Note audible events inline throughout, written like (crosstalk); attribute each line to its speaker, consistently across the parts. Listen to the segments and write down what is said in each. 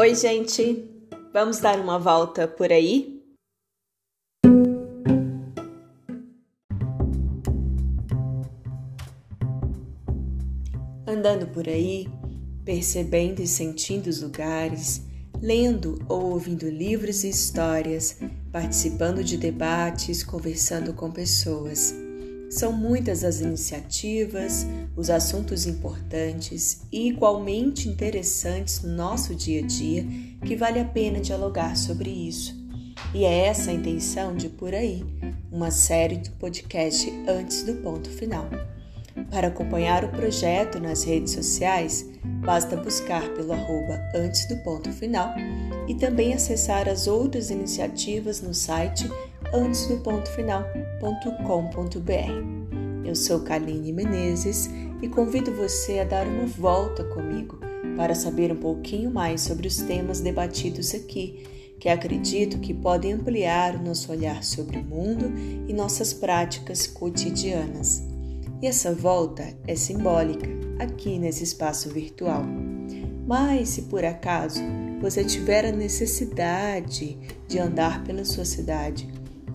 Speaker 1: Oi, gente! Vamos dar uma volta por aí? Andando por aí, percebendo e sentindo os lugares, lendo ou ouvindo livros e histórias, participando de debates, conversando com pessoas. São muitas as iniciativas, os assuntos importantes e igualmente interessantes no nosso dia a dia que vale a pena dialogar sobre isso. E é essa a intenção de Por Aí, uma série do podcast Antes do Ponto Final. Para acompanhar o projeto nas redes sociais, basta buscar pelo arroba Antes do Ponto Final e também acessar as outras iniciativas no site antesdopontofinal.com.br. Eu sou Kaline Menezes e convido você a dar uma volta comigo para saber um pouquinho mais sobre os temas debatidos aqui, que acredito que podem ampliar o nosso olhar sobre o mundo e nossas práticas cotidianas. E essa volta é simbólica aqui nesse espaço virtual. Mas se por acaso você tiver a necessidade de andar pela sua cidade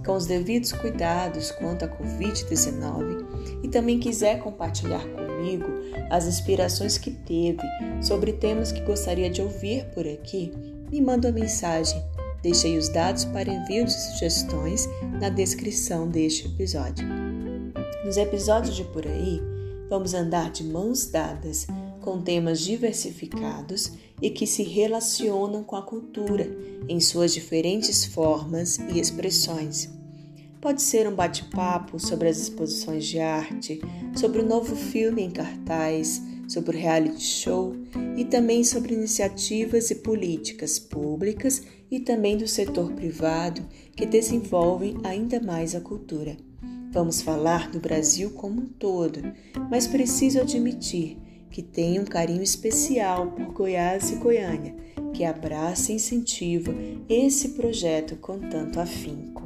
Speaker 1: com os devidos cuidados quanto à Covid-19 e também quiser compartilhar comigo as inspirações que teve sobre temas que gostaria de ouvir por aqui, me manda uma mensagem. Deixei os dados para envio de sugestões na descrição deste episódio. Nos episódios de por aí, vamos andar de mãos dadas com temas diversificados e que se relacionam com a cultura em suas diferentes formas e expressões. Pode ser um bate-papo sobre as exposições de arte, sobre o novo filme em cartaz, sobre o reality show e também sobre iniciativas e políticas públicas e também do setor privado que desenvolvem ainda mais a cultura. Vamos falar do Brasil como um todo, mas preciso admitir que tem um carinho especial por Goiás e Goiânia, que abraça e incentiva esse projeto com tanto afinco.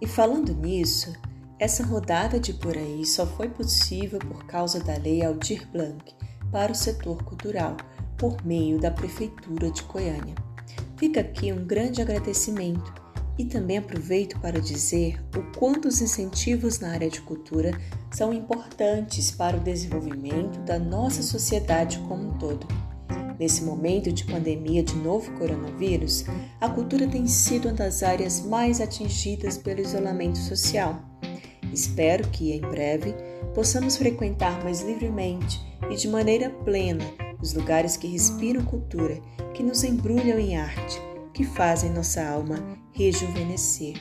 Speaker 1: E falando nisso, essa rodada de por aí só foi possível por causa da Lei Aldir Blanc para o setor cultural, por meio da Prefeitura de Goiânia. Fica aqui um grande agradecimento e também aproveito para dizer o quanto os incentivos na área de cultura são importantes para o desenvolvimento da nossa sociedade como um todo. Nesse momento de pandemia de novo coronavírus, a cultura tem sido uma das áreas mais atingidas pelo isolamento social. Espero que, em breve, possamos frequentar mais livremente e de maneira plena os lugares que respiram cultura que nos embrulham em arte, que fazem nossa alma rejuvenescer,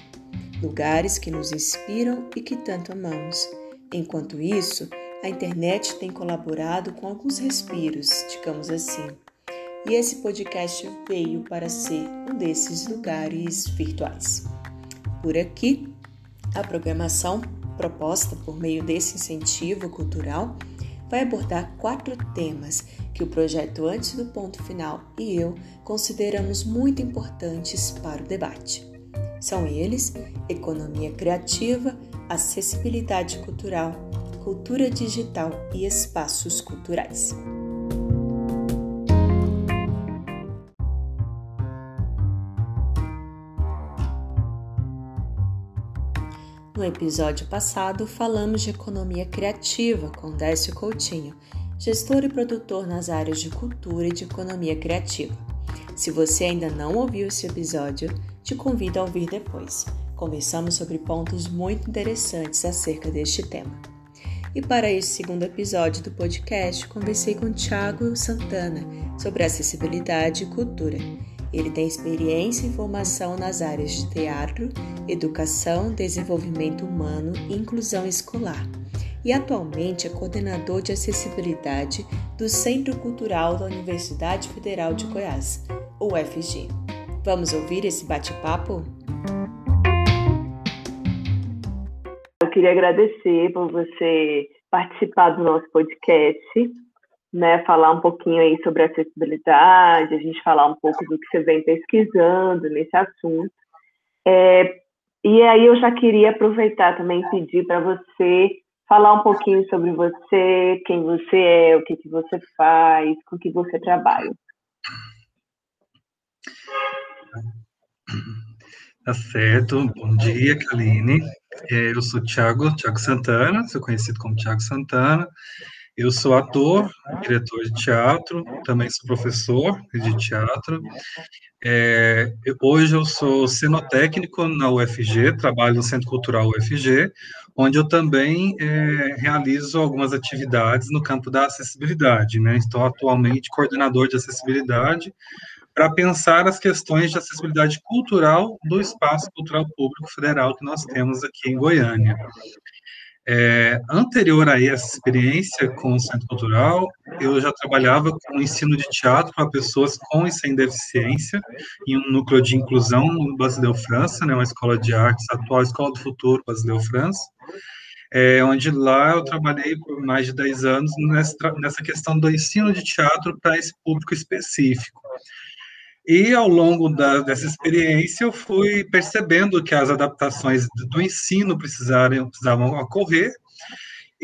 Speaker 1: lugares que nos inspiram e que tanto amamos. Enquanto isso, a internet tem colaborado com alguns respiros, digamos assim. E esse podcast veio para ser um desses lugares virtuais. Por aqui, a programação proposta por meio desse incentivo cultural vai abordar quatro temas que o projeto Antes do Ponto Final e eu consideramos muito importantes para o debate. São eles: economia criativa, acessibilidade cultural, cultura digital e espaços culturais. No episódio passado, falamos de economia criativa com Décio Coutinho, gestor e produtor nas áreas de cultura e de economia criativa. Se você ainda não ouviu esse episódio, te convido a ouvir depois. Conversamos sobre pontos muito interessantes acerca deste tema. E para este segundo episódio do podcast, conversei com Tiago Santana sobre acessibilidade e cultura ele tem experiência e formação nas áreas de teatro, educação, desenvolvimento humano e inclusão escolar. E atualmente é coordenador de acessibilidade do Centro Cultural da Universidade Federal de Goiás, UFG. Vamos ouvir esse bate-papo?
Speaker 2: Eu queria agradecer por você participar do nosso podcast né, falar um pouquinho aí sobre acessibilidade, a gente falar um pouco do que você vem pesquisando nesse assunto. É, E aí eu já queria aproveitar também e pedir para você falar um pouquinho sobre você, quem você é, o que, que você faz, com que você trabalha.
Speaker 3: Tá certo. Bom dia, Kaline. É, eu sou Thiago, Thiago Santana, sou conhecido como Thiago Santana. Eu sou ator, diretor de teatro, também sou professor de teatro. É, hoje eu sou cenotécnico na UFG, trabalho no Centro Cultural UFG, onde eu também é, realizo algumas atividades no campo da acessibilidade. Né? Estou atualmente coordenador de acessibilidade para pensar as questões de acessibilidade cultural do espaço cultural público federal que nós temos aqui em Goiânia. É, anterior a essa experiência com o Centro Cultural, eu já trabalhava com ensino de teatro para pessoas com e sem deficiência, em um núcleo de inclusão no Basileu França, né, uma escola de artes, atual Escola do Futuro Basileu França, é, onde lá eu trabalhei por mais de 10 anos nessa, nessa questão do ensino de teatro para esse público específico. E ao longo da, dessa experiência, eu fui percebendo que as adaptações do ensino precisaram, precisavam ocorrer,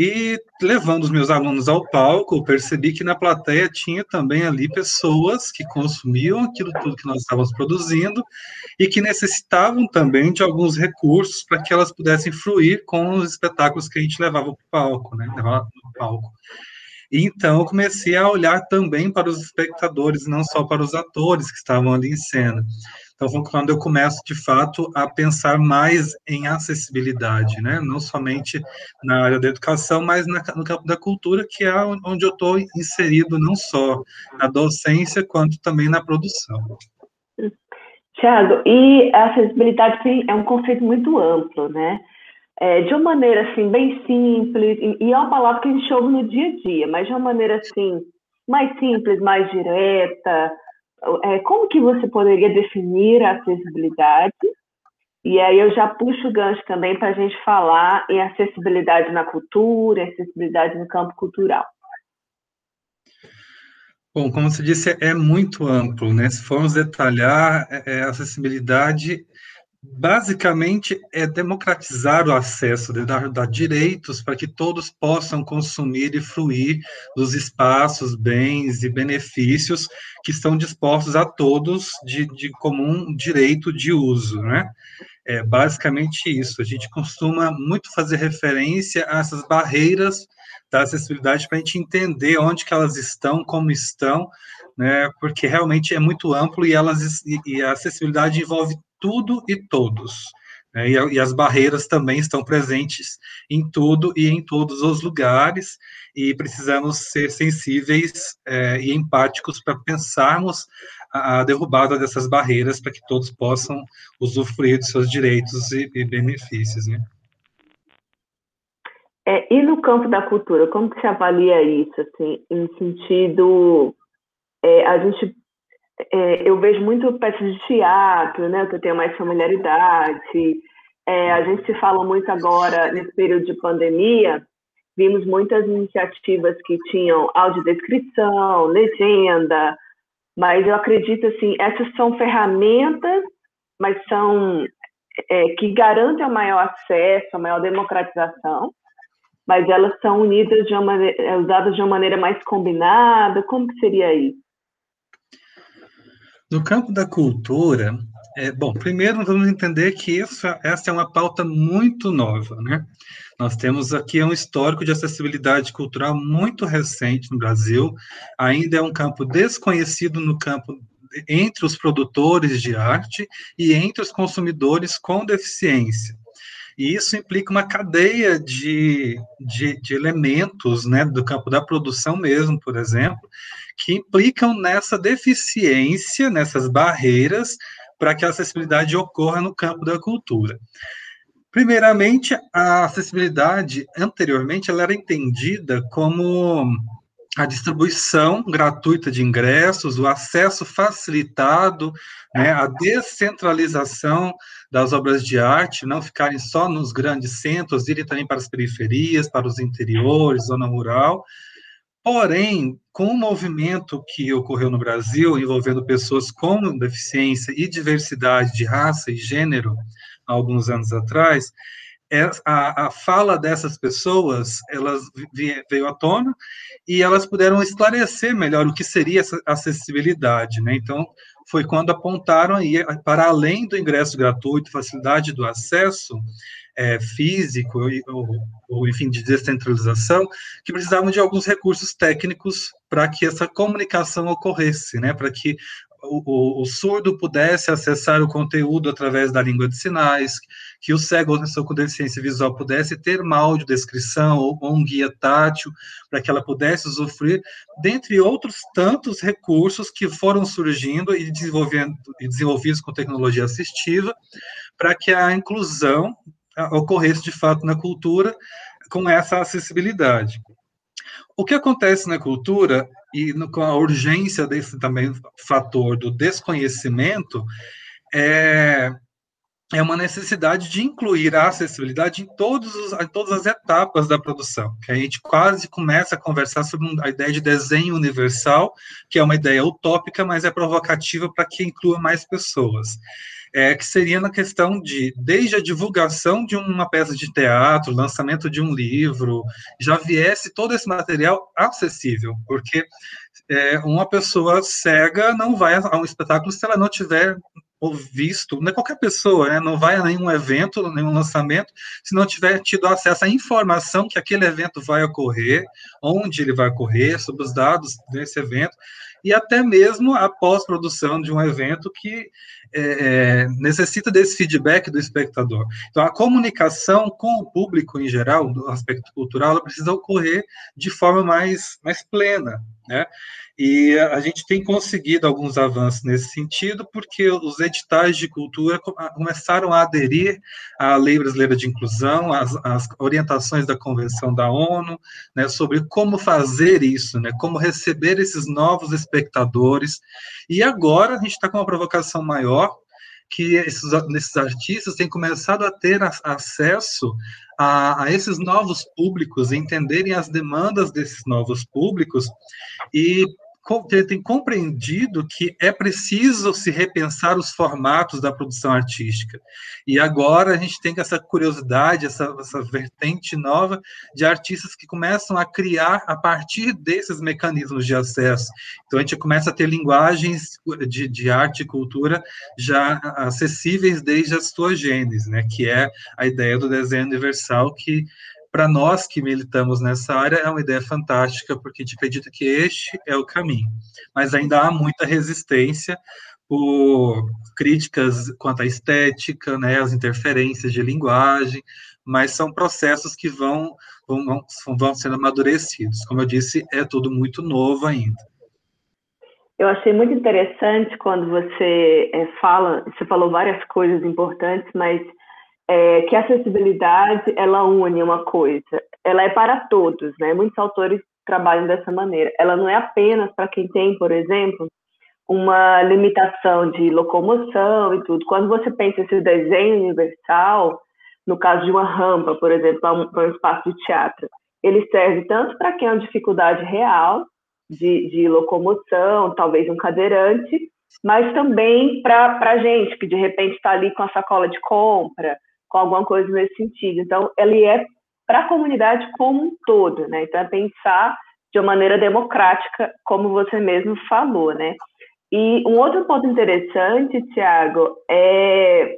Speaker 3: e levando os meus alunos ao palco, eu percebi que na plateia tinha também ali pessoas que consumiam aquilo tudo que nós estávamos produzindo e que necessitavam também de alguns recursos para que elas pudessem fluir com os espetáculos que a gente levava para o palco, né? Levava palco. Então, eu comecei a olhar também para os espectadores, não só para os atores que estavam ali em cena. Então, foi quando eu começo, de fato, a pensar mais em acessibilidade, né? Não somente na área da educação, mas na, no campo da cultura, que é onde eu estou inserido, não só na docência, quanto também na produção.
Speaker 2: Tiago, e a acessibilidade é um conceito muito amplo, né? É, de uma maneira assim bem simples e é uma palavra que a gente ouve no dia a dia, mas de uma maneira assim mais simples, mais direta. É, como que você poderia definir a acessibilidade? E aí eu já puxo o gancho também para a gente falar em acessibilidade na cultura, acessibilidade no campo cultural.
Speaker 3: Bom, como você disse, é muito amplo, né? Se formos detalhar, é, é acessibilidade basicamente é democratizar o acesso, de dar, dar direitos para que todos possam consumir e fruir dos espaços, bens e benefícios que estão dispostos a todos de, de comum direito de uso, né? É basicamente isso. A gente costuma muito fazer referência a essas barreiras da acessibilidade para a gente entender onde que elas estão, como estão, né? Porque realmente é muito amplo e elas e a acessibilidade envolve tudo e todos. Né? E, e, as barreiras também estão presentes em tudo e em todos os lugares, e precisamos ser sensíveis é, e empáticos para pensarmos a, a, derrubada dessas barreiras para que todos possam usufruir dos seus direitos e, e benefícios. Né?
Speaker 2: É, e no campo da cultura, como que se avalia isso, assim, em sentido, é, a gente é, eu vejo muito peças de teatro, né, que eu tenho mais familiaridade. É, a gente se fala muito agora, nesse período de pandemia, vimos muitas iniciativas que tinham audiodescrição, legenda, mas eu acredito, assim, essas são ferramentas, mas são é, que garantem a maior acesso, a maior democratização, mas elas são unidas de uma maneira, usadas de uma maneira mais combinada, como que seria isso?
Speaker 3: No campo da cultura, é, bom, primeiro vamos entender que isso, essa é uma pauta muito nova, né? Nós temos aqui um histórico de acessibilidade cultural muito recente no Brasil, ainda é um campo desconhecido no campo entre os produtores de arte e entre os consumidores com deficiência. E isso implica uma cadeia de, de, de elementos, né, do campo da produção mesmo, por exemplo, que implicam nessa deficiência, nessas barreiras, para que a acessibilidade ocorra no campo da cultura. Primeiramente, a acessibilidade, anteriormente, ela era entendida como a distribuição gratuita de ingressos, o acesso facilitado, né, a descentralização das obras de arte, não ficarem só nos grandes centros, irem também para as periferias, para os interiores, zona rural, Porém, com o movimento que ocorreu no Brasil, envolvendo pessoas com deficiência e diversidade de raça e gênero, há alguns anos atrás, a, a fala dessas pessoas, elas veio à tona e elas puderam esclarecer melhor o que seria essa acessibilidade, né? Então, foi quando apontaram aí, para além do ingresso gratuito, facilidade do acesso é, físico ou, ou, enfim, de descentralização, que precisavam de alguns recursos técnicos para que essa comunicação ocorresse, né? Para que o, o, surdo pudesse acessar o conteúdo através da língua de sinais, que o cego ou pessoa com deficiência visual pudesse ter uma audiodescrição ou, um guia tátil, para que ela pudesse usufruir, dentre outros tantos recursos que foram surgindo e, desenvolvendo, e desenvolvidos com tecnologia assistiva, para que a inclusão ocorresse de fato na cultura com essa acessibilidade. O que acontece na cultura e no, com a urgência desse também fator do desconhecimento é, é uma necessidade de incluir a acessibilidade em, todos os, em todas as etapas da produção, que a gente quase começa a conversar sobre a ideia de desenho universal, que é uma ideia utópica, mas é provocativa para que inclua mais pessoas. É, que seria na questão de, desde a divulgação de uma peça de teatro, lançamento de um livro, já viesse todo esse material acessível, porque é, uma pessoa cega não vai a um espetáculo se ela não tiver visto, não é qualquer pessoa, né, não vai a nenhum evento, nenhum lançamento, se não tiver tido acesso à informação que aquele evento vai ocorrer, onde ele vai ocorrer, sobre os dados desse evento, e até mesmo a pós-produção de um evento que é, é, necessita desse feedback do espectador. Então, a comunicação com o público em geral, do aspecto cultural, ela precisa ocorrer de forma mais, mais plena, né? E a gente tem conseguido alguns avanços nesse sentido, porque os editais de cultura começaram a aderir à Lei Brasileira de Inclusão, às, às orientações da Convenção da ONU, né, sobre como fazer isso, né, como receber esses novos espectadores. E agora a gente está com uma provocação maior, que esses, esses artistas têm começado a ter a, acesso a, a, esses novos públicos, entenderem as demandas desses novos públicos e tem compreendido que é preciso se repensar os formatos da produção artística. E agora a gente tem essa curiosidade, essa, essa vertente nova de artistas que começam a criar a partir desses mecanismos de acesso. Então a gente começa a ter linguagens de, de arte e cultura já acessíveis desde a sua gênese, né, que é a ideia do desenho universal que para nós que militamos nessa área, é uma ideia fantástica, porque a gente acredita que este é o caminho. Mas ainda há muita resistência por críticas quanto à estética, né, as interferências de linguagem, mas são processos que vão, vão, vão sendo amadurecidos. Como eu disse, é tudo muito novo ainda.
Speaker 2: Eu achei muito interessante quando você é, fala, você falou várias coisas importantes, mas é, que a acessibilidade ela une uma coisa, ela é para todos, né? Muitos autores trabalham dessa maneira. Ela não é apenas para quem tem, por exemplo, uma limitação de locomoção e tudo. Quando você pensa esse desenho universal, no caso de uma rampa, por exemplo, para um, um espaço de teatro, ele serve tanto para quem tem uma dificuldade real de, de locomoção, talvez um cadeirante, mas também para a gente que de repente está ali com a sacola de compra, com alguma coisa nesse sentido. Então, ele é para a comunidade como um todo, né? Então, é pensar de uma maneira democrática, como você mesmo falou, né? E um outro ponto interessante, Tiago, é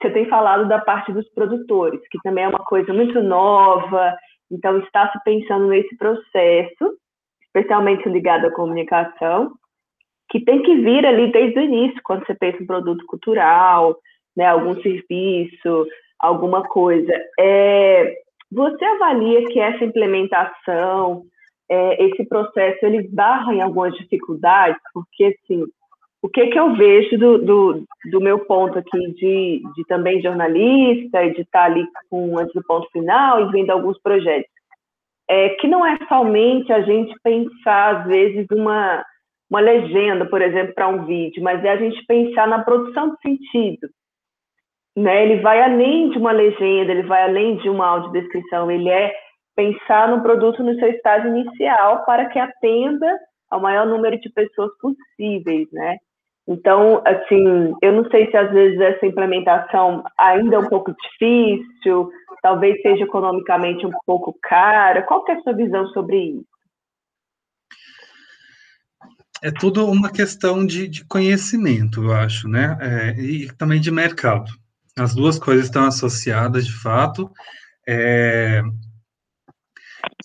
Speaker 2: você tem falado da parte dos produtores, que também é uma coisa muito nova, então está se pensando nesse processo, especialmente ligado à comunicação, que tem que vir ali desde o início, quando você pensa em produto cultural, né, algum serviço, alguma coisa. É, você avalia que essa implementação, é, esse processo, ele barra em algumas dificuldades? Porque, assim, o que, que eu vejo do, do, do meu ponto aqui de, de também jornalista e de estar ali com antes do ponto final e vendo alguns projetos? É, que não é somente a gente pensar, às vezes, uma, uma legenda, por exemplo, para um vídeo, mas é a gente pensar na produção de sentido né? Ele vai além de uma legenda, ele vai além de uma audiodescrição, ele é pensar no produto no seu estágio inicial para que atenda ao maior número de pessoas possíveis, né? Então, assim, eu não sei se às vezes essa implementação ainda é um pouco difícil, talvez seja economicamente um pouco cara. Qual que é a sua visão sobre isso?
Speaker 3: É tudo uma questão de, de conhecimento, eu acho, né? É, e também de mercado. As duas coisas estão associadas, de fato. É,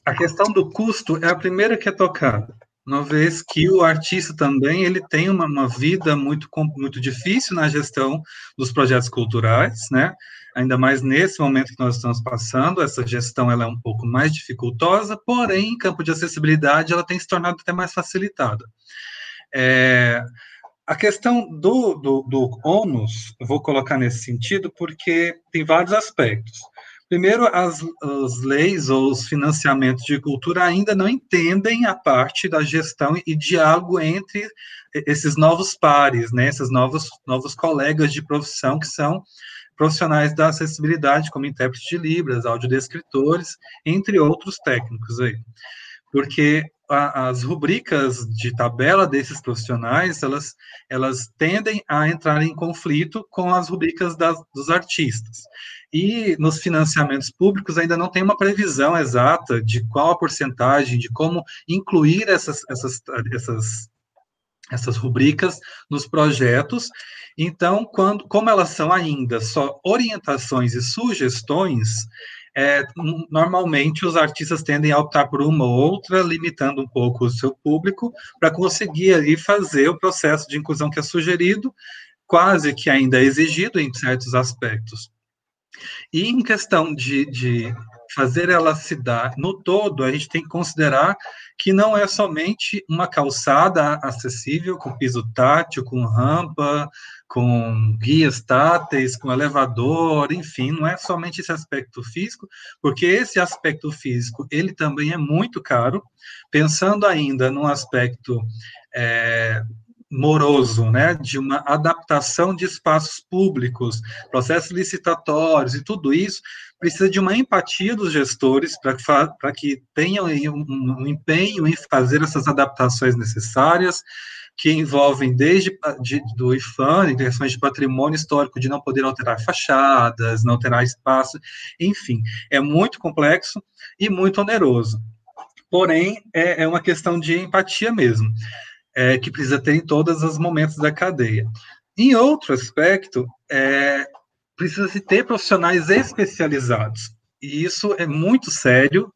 Speaker 3: a questão do custo é a primeira que é tocada uma vez que o artista também ele tem uma, uma vida muito, muito difícil na gestão dos projetos culturais, né? Ainda mais nesse momento que nós estamos passando, essa gestão ela é um pouco mais dificultosa, porém, em campo de acessibilidade, ela tem se tornado até mais facilitada. É, a questão do, do, do ônus, eu vou colocar nesse sentido, porque tem vários aspectos. Primeiro, as, as leis ou os financiamentos de cultura ainda não entendem a parte da gestão e diálogo entre esses novos pares, né, esses novos, novos colegas de profissão que são profissionais da acessibilidade, como intérpretes de Libras, audiodescritores, entre outros técnicos aí. Porque a, as rubricas de tabela desses profissionais, elas, elas tendem a entrar em conflito com as rubricas das, dos artistas. E nos financiamentos públicos ainda não tem uma previsão exata de qual a porcentagem, de como incluir essas, essas, essas, essas rubricas nos projetos. Então, quando, como elas são ainda só orientações e sugestões, é, normalmente os artistas tendem a optar por uma ou outra, limitando um pouco o seu público, para conseguir ali fazer o processo de inclusão que é sugerido, quase que ainda é exigido em certos aspectos. E em questão de, de fazer ela se dar no todo, a gente tem que considerar que não é somente uma calçada acessível com piso tátil, com rampa, com guias táteis, com elevador, enfim, não é somente esse aspecto físico, porque esse aspecto físico ele também é muito caro. Pensando ainda num aspecto é, moroso, né, de uma adaptação de espaços públicos, processos licitatórios e tudo isso, precisa de uma empatia dos gestores para que tenham um, um, empenho em fazer essas adaptações necessárias, que envolvem desde de, do IFAN, questões de patrimônio histórico, de não poder alterar fachadas, não alterar espaço, enfim, é muito complexo e muito oneroso. Porém, é, é uma questão de empatia mesmo é, que precisa ter em todos os momentos da cadeia. Em outro aspecto, é, precisa se ter profissionais especializados. E isso é muito sério,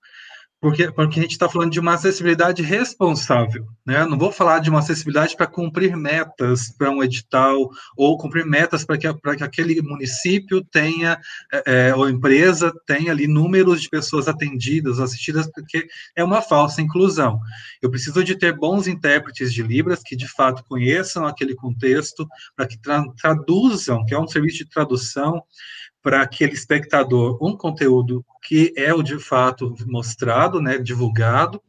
Speaker 3: porque, porque a gente está falando de uma acessibilidade responsável, né? Não vou falar de uma acessibilidade para cumprir metas para um edital ou cumprir metas para que, que aquele município tenha, é, é, ou empresa tenha ali números de pessoas atendidas, assistidas, porque é uma falsa inclusão. Eu preciso de ter bons intérpretes de Libras que de fato conheçam aquele contexto, para que tra traduzam, que é um serviço de tradução, para aquele espectador um conteúdo que é o de fato mostrado, né, divulgado,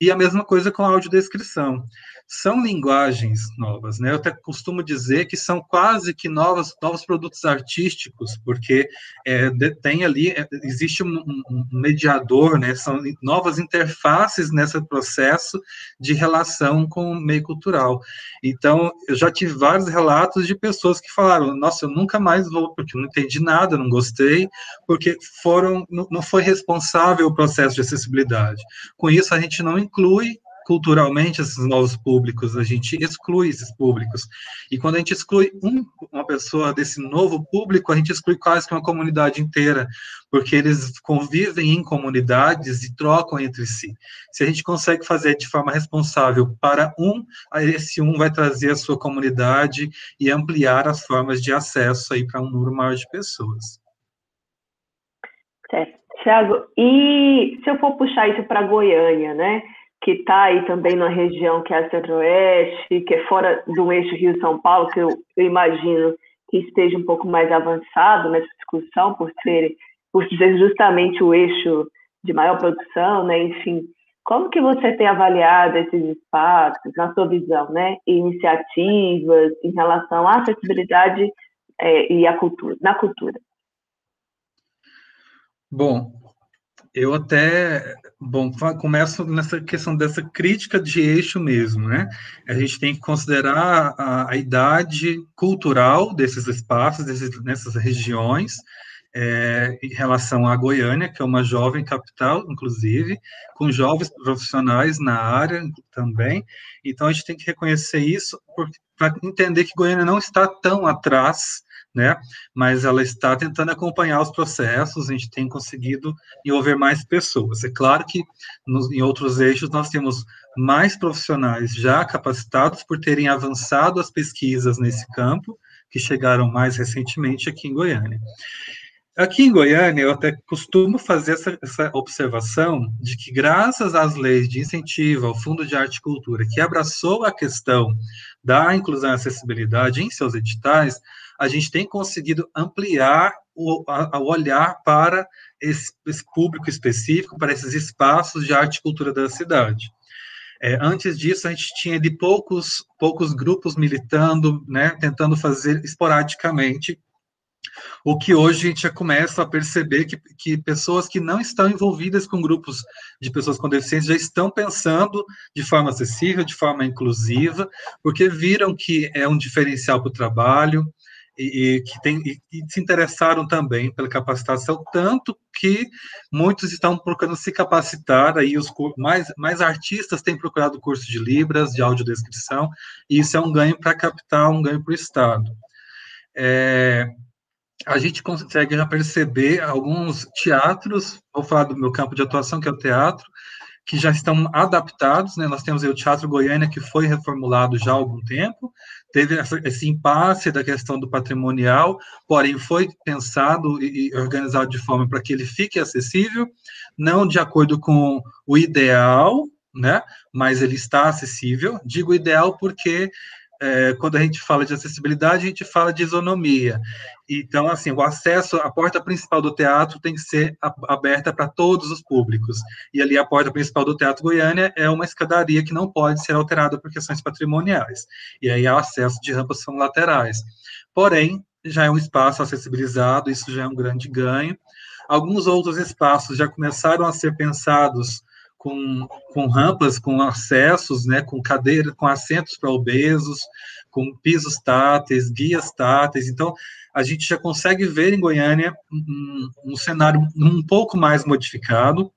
Speaker 3: e a mesma coisa com a audiodescrição são linguagens novas, né? Eu até costumo dizer que são quase que novos, novos produtos artísticos, porque é, tem ali, é, existe um, um, mediador, né? São novas interfaces nesse processo de relação com o meio cultural. Então, eu já tive vários relatos de pessoas que falaram, nossa, eu nunca mais vou, porque eu não entendi nada, não gostei, porque foram, não, não foi responsável o processo de acessibilidade. Com isso, a gente não inclui culturalmente esses novos públicos, a gente exclui esses públicos. E quando a gente exclui um, uma pessoa desse novo público, a gente exclui quase que uma comunidade inteira, porque eles convivem em comunidades e trocam entre si. Se a gente consegue fazer de forma responsável para um, esse um vai trazer a sua comunidade e ampliar as formas de acesso aí para um número maior de pessoas.
Speaker 2: Certo. Tiago, e se eu for puxar isso para Goiânia, né? Que está aí também na região que é a Centro-Oeste, que é fora do eixo Rio-São Paulo, que eu, eu, imagino que esteja um pouco mais avançado nessa discussão, por ser, por ser justamente o eixo de maior produção, né? Enfim, como que você tem avaliado esses espaços, na sua visão, né? Iniciativas em relação à acessibilidade é, e à cultura, na cultura?
Speaker 3: Bom, eu até, bom, começo nessa questão dessa crítica de eixo mesmo, né? A gente tem que considerar a, a idade cultural desses espaços, desses, nessas regiões, é, em relação à Goiânia, que é uma jovem capital, inclusive, com jovens profissionais na área também. Então, a gente tem que reconhecer isso para entender que Goiânia não está tão atrás né? Mas ela está tentando acompanhar os processos, a gente tem conseguido envolver mais pessoas. É claro que nos, em outros eixos nós temos mais profissionais já capacitados por terem avançado as pesquisas nesse campo, que chegaram mais recentemente aqui em Goiânia. Aqui em Goiânia, eu até costumo fazer essa, essa, observação de que, graças às leis de incentivo ao Fundo de Arte e Cultura, que abraçou a questão da inclusão e acessibilidade em seus editais, a gente tem conseguido ampliar o, a, o olhar para esse, esse, público específico, para esses espaços de arte e cultura da cidade. É, antes disso, a gente tinha de poucos, poucos grupos militando, né, tentando fazer esporadicamente, o que hoje a gente já começa a perceber que, que pessoas que não estão envolvidas com grupos de pessoas com deficiência já estão pensando de forma acessível, de forma inclusiva, porque viram que é um diferencial para o trabalho, e, que tem, e, e, se interessaram também pela capacitação, tanto que muitos estão procurando se capacitar, aí os mais, mais artistas têm procurado curso de Libras, de audiodescrição, e isso é um ganho para a capital, um ganho para o Estado. É, a gente consegue já perceber alguns teatros, vou falar do meu campo de atuação, que é o teatro, que já estão adaptados, né? Nós temos o Teatro Goiânia, que foi reformulado já há algum tempo, teve esse impasse da questão do patrimonial, porém foi pensado e, e organizado de forma para que ele fique acessível, não de acordo com o ideal, né? Mas ele está acessível. Digo ideal porque é, quando a gente fala de acessibilidade, a gente fala de isonomia. Então, assim, o acesso, a porta principal do teatro tem que ser aberta para todos os públicos. E ali a porta principal do Teatro Goiânia é uma escadaria que não pode ser alterada por questões patrimoniais. E aí o acesso de rampas são laterais. Porém, já é um espaço acessibilizado, isso já é um grande ganho. Alguns outros espaços já começaram a ser pensados com, com rampas, com acessos, né, com cadeiras, com assentos para obesos, com pisos táteis, guias táteis. Então, a gente já consegue ver em Goiânia um, um cenário um pouco mais modificado.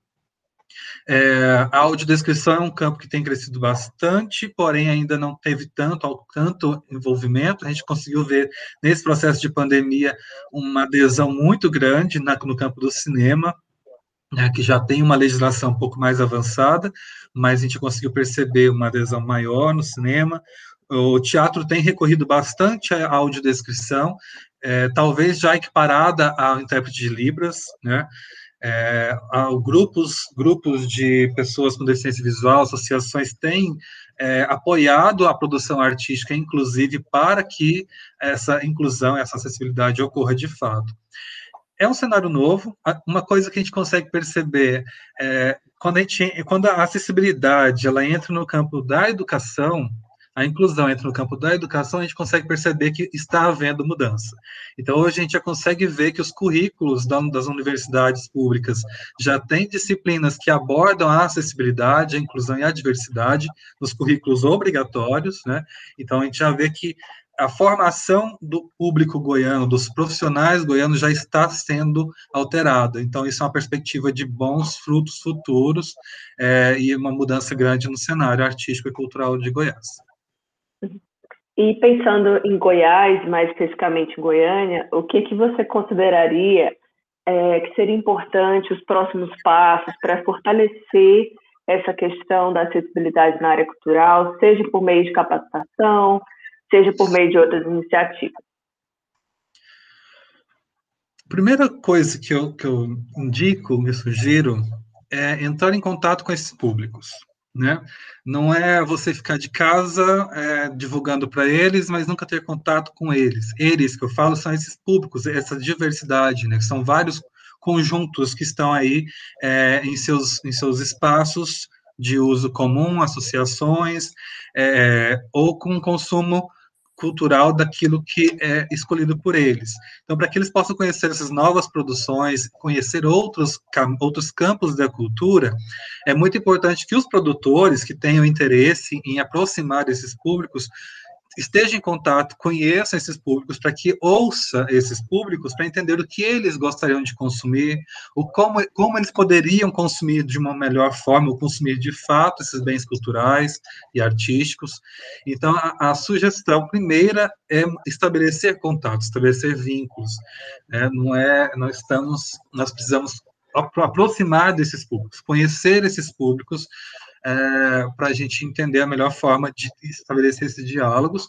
Speaker 3: É, a audiodescrição é um campo que tem crescido bastante, porém ainda não teve tanto, tanto envolvimento. A gente conseguiu ver nesse processo de pandemia uma adesão muito grande na, no campo do cinema, né, que já tem uma legislação um pouco mais avançada, mas a gente conseguiu perceber uma adesão maior no cinema. O teatro tem recorrido bastante à audiodescrição, é, talvez já equiparada ao intérprete de Libras, né? É, grupos, grupos de pessoas com deficiência visual, associações têm é, apoiado a produção artística, inclusive, para que essa inclusão, essa acessibilidade ocorra de fato é um cenário novo. Uma coisa que a gente consegue perceber é, quando a gente, quando a acessibilidade ela entra no campo da educação, a inclusão entra no campo da educação, a gente consegue perceber que está havendo mudança. Então, hoje a gente já consegue ver que os currículos das universidades públicas já têm disciplinas que abordam a acessibilidade, a inclusão e a diversidade nos currículos obrigatórios, né? Então, a gente já vê que a formação do público goiano, dos profissionais goianos, já está sendo alterada. Então, isso é uma perspectiva de bons frutos futuros é, e uma mudança grande no cenário artístico e cultural de Goiás.
Speaker 2: E pensando em Goiás, mais especificamente em Goiânia, o que, que você consideraria é, que seria importante os próximos passos para fortalecer essa questão da acessibilidade na área cultural, seja por meio de capacitação, seja por meio de outras iniciativas?
Speaker 3: Primeira coisa que eu, que eu indico, me sugiro, é entrar em contato com esses públicos. Né? Não é você ficar de casa é, divulgando para eles, mas nunca ter contato com eles. Eles que eu falo são esses públicos, essa diversidade, né? São vários conjuntos que estão aí é, em, seus, em seus espaços de uso comum, associações, é, ou com consumo cultural daquilo que é escolhido por eles. Então, para que eles possam conhecer essas novas produções, conhecer outros, outros campos da cultura, é muito importante que os produtores que tenham interesse em aproximar esses públicos esteja em contato, conheça esses públicos, para que ouça esses públicos, para entender o que eles gostariam de consumir, o como, como eles poderiam consumir de uma melhor forma, ou consumir de fato esses bens culturais e artísticos. Então, a, a sugestão primeira é estabelecer contatos, estabelecer vínculos. É, não é, nós estamos, nós precisamos aproximar desses públicos, conhecer esses públicos, é, para a gente entender a melhor forma de estabelecer esses diálogos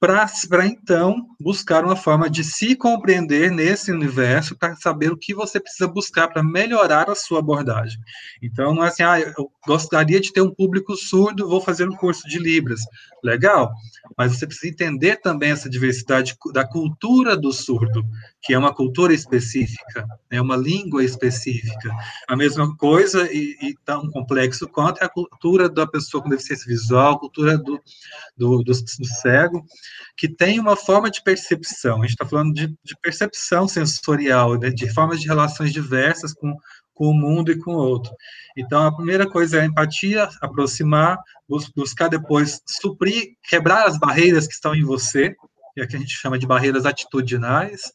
Speaker 3: para então buscar uma forma de se compreender nesse universo para saber o que você precisa buscar para melhorar a sua abordagem. Então, não é assim, ah, eu gostaria de ter um público surdo, vou fazer um curso de Libras. Legal, mas você precisa entender também essa diversidade da cultura do surdo, que é uma cultura específica, é uma língua específica. A mesma coisa, e, e tão complexo quanto, é a cultura da pessoa com deficiência visual, cultura do, do, do, do cego, que tem uma forma de percepção. A gente está falando de, de, percepção sensorial, né, de formas de relações diversas com, com o mundo e com o outro. Então, a primeira coisa é a empatia, aproximar, bus buscar depois suprir, quebrar as barreiras que estão em você, que é que a gente chama de barreiras atitudinais,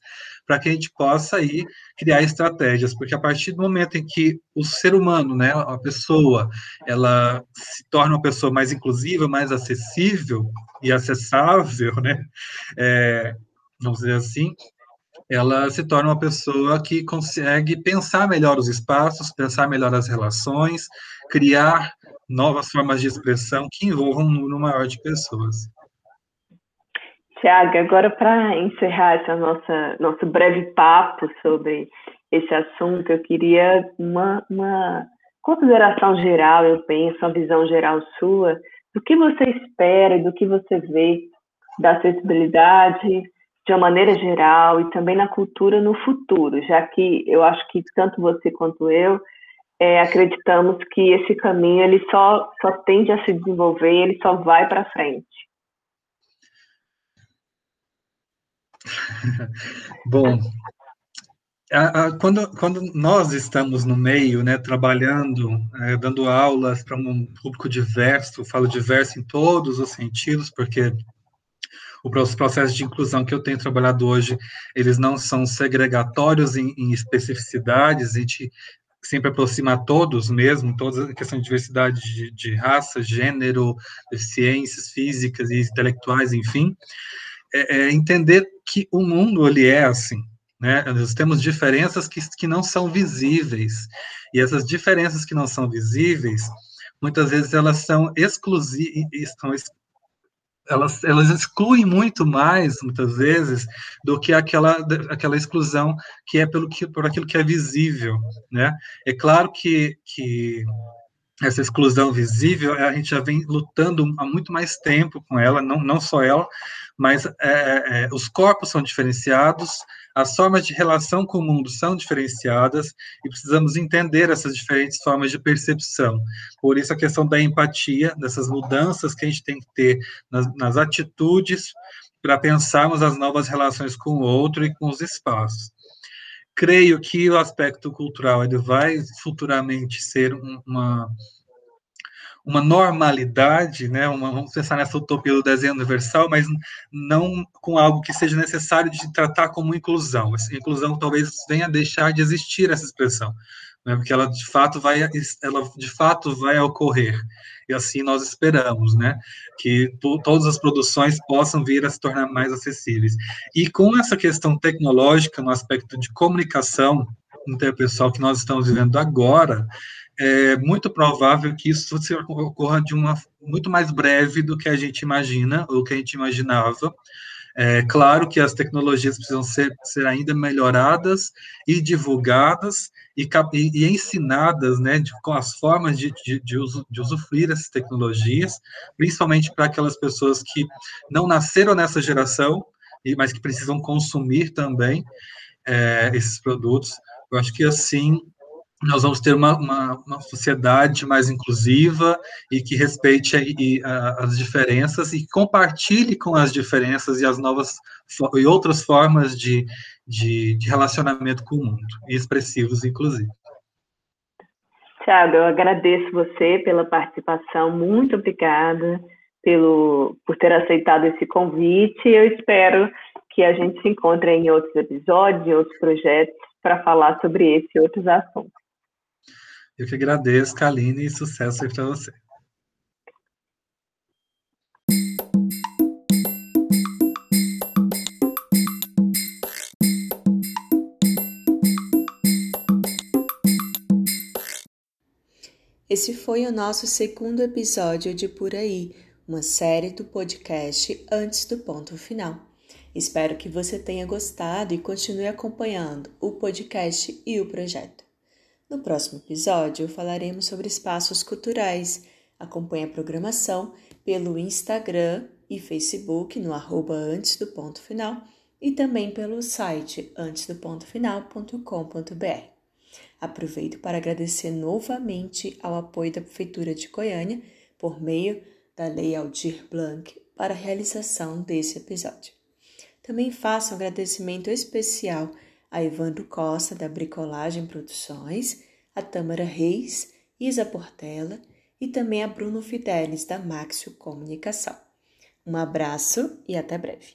Speaker 3: para que a gente possa aí criar estratégias, porque a partir do momento em que o ser humano, né, a pessoa, ela se torna uma pessoa mais inclusiva, mais acessível e acessável, né, é, vamos dizer assim, ela se torna uma pessoa que consegue pensar melhor os espaços, pensar melhor as relações, criar novas formas de expressão que envolvam um número maior de pessoas.
Speaker 2: Tiago, agora para encerrar esse nosso breve papo sobre esse assunto, eu queria uma, uma consideração geral, eu penso, uma visão geral sua, do que você espera do que você vê da acessibilidade de uma maneira geral e também na cultura no futuro, já que eu acho que tanto você quanto eu é, acreditamos que esse caminho ele só, só tende a se desenvolver, ele só vai para frente. (laughs)
Speaker 3: Bom, a, a, quando, quando nós estamos no meio, né, trabalhando, é, dando aulas para um público diverso, falo diverso em todos os sentidos, porque os processos de inclusão que eu tenho trabalhado hoje, eles não são segregatórios em, em especificidades, a gente sempre aproxima a todos mesmo, toda a questão de diversidade de, de raça, gênero, deficiências físicas e intelectuais, enfim, é, é entender que o mundo ele é assim, né? Nós temos diferenças que, que não são visíveis e essas diferenças que não são visíveis, muitas vezes elas são exclusivas, elas, elas excluem muito mais, muitas vezes, do que aquela, aquela exclusão que é pelo que, por aquilo que é visível, né? É claro que, que essa exclusão visível, a gente já vem lutando há muito mais tempo com ela, não, não só ela, mas é, é, os corpos são diferenciados, as formas de relação com o mundo são diferenciadas e precisamos entender essas diferentes formas de percepção. Por isso, a questão da empatia, dessas mudanças que a gente tem que ter nas, nas atitudes para pensarmos as novas relações com o outro e com os espaços. Creio que o aspecto cultural ele vai futuramente ser uma, uma normalidade, né? Uma, vamos pensar nessa utopia do desenho universal, mas não com algo que seja necessário de tratar como inclusão. Essa inclusão talvez venha a deixar de existir essa expressão, né? porque ela de fato vai, ela de fato vai ocorrer. E assim nós esperamos, né? Que todas as produções possam vir a se tornar mais acessíveis. E com essa questão tecnológica no aspecto de comunicação interpessoal que nós estamos vivendo agora, é muito provável que isso ocorra de uma muito mais breve do que a gente imagina, ou que a gente imaginava. É claro que as tecnologias precisam ser, ser ainda melhoradas e divulgadas e, e, ensinadas, né, de, com as formas de, de, de, uso, de usufruir essas tecnologias, principalmente para aquelas pessoas que não nasceram nessa geração, mas que precisam consumir também é, esses produtos. Eu acho que assim nós vamos ter uma, uma, uma, sociedade mais inclusiva e que respeite a, as diferenças e compartilhe com as diferenças e as novas e outras formas de, de, de relacionamento com o mundo, expressivos, inclusive.
Speaker 2: Tiago, eu agradeço você pela participação, muito obrigada pelo, por ter aceitado esse convite. Eu espero que a gente se encontre em outros episódios, em outros projetos, para falar sobre esse e outros assuntos.
Speaker 3: Eu que agradeço, Kaline, e sucesso aí para você.
Speaker 1: Esse foi o nosso segundo episódio de Por Aí, uma série do podcast Antes do Ponto Final. Espero que você tenha gostado e continue acompanhando o podcast e o projeto. No próximo episódio, falaremos sobre espaços culturais. Acompanhe a programação pelo Instagram e Facebook no arroba antes do ponto final e também pelo site antesdopontofinal.com.br. Aproveito para agradecer novamente ao apoio da Prefeitura de Goiânia por meio da Lei Aldir Blanc para a realização desse episódio. Também faço um agradecimento especial a Evandro Costa, da Bricolagem Produções, a Tâmara Reis, Isa Portela e também a Bruno Fidelis, da Maxio Comunicação. Um abraço e até breve.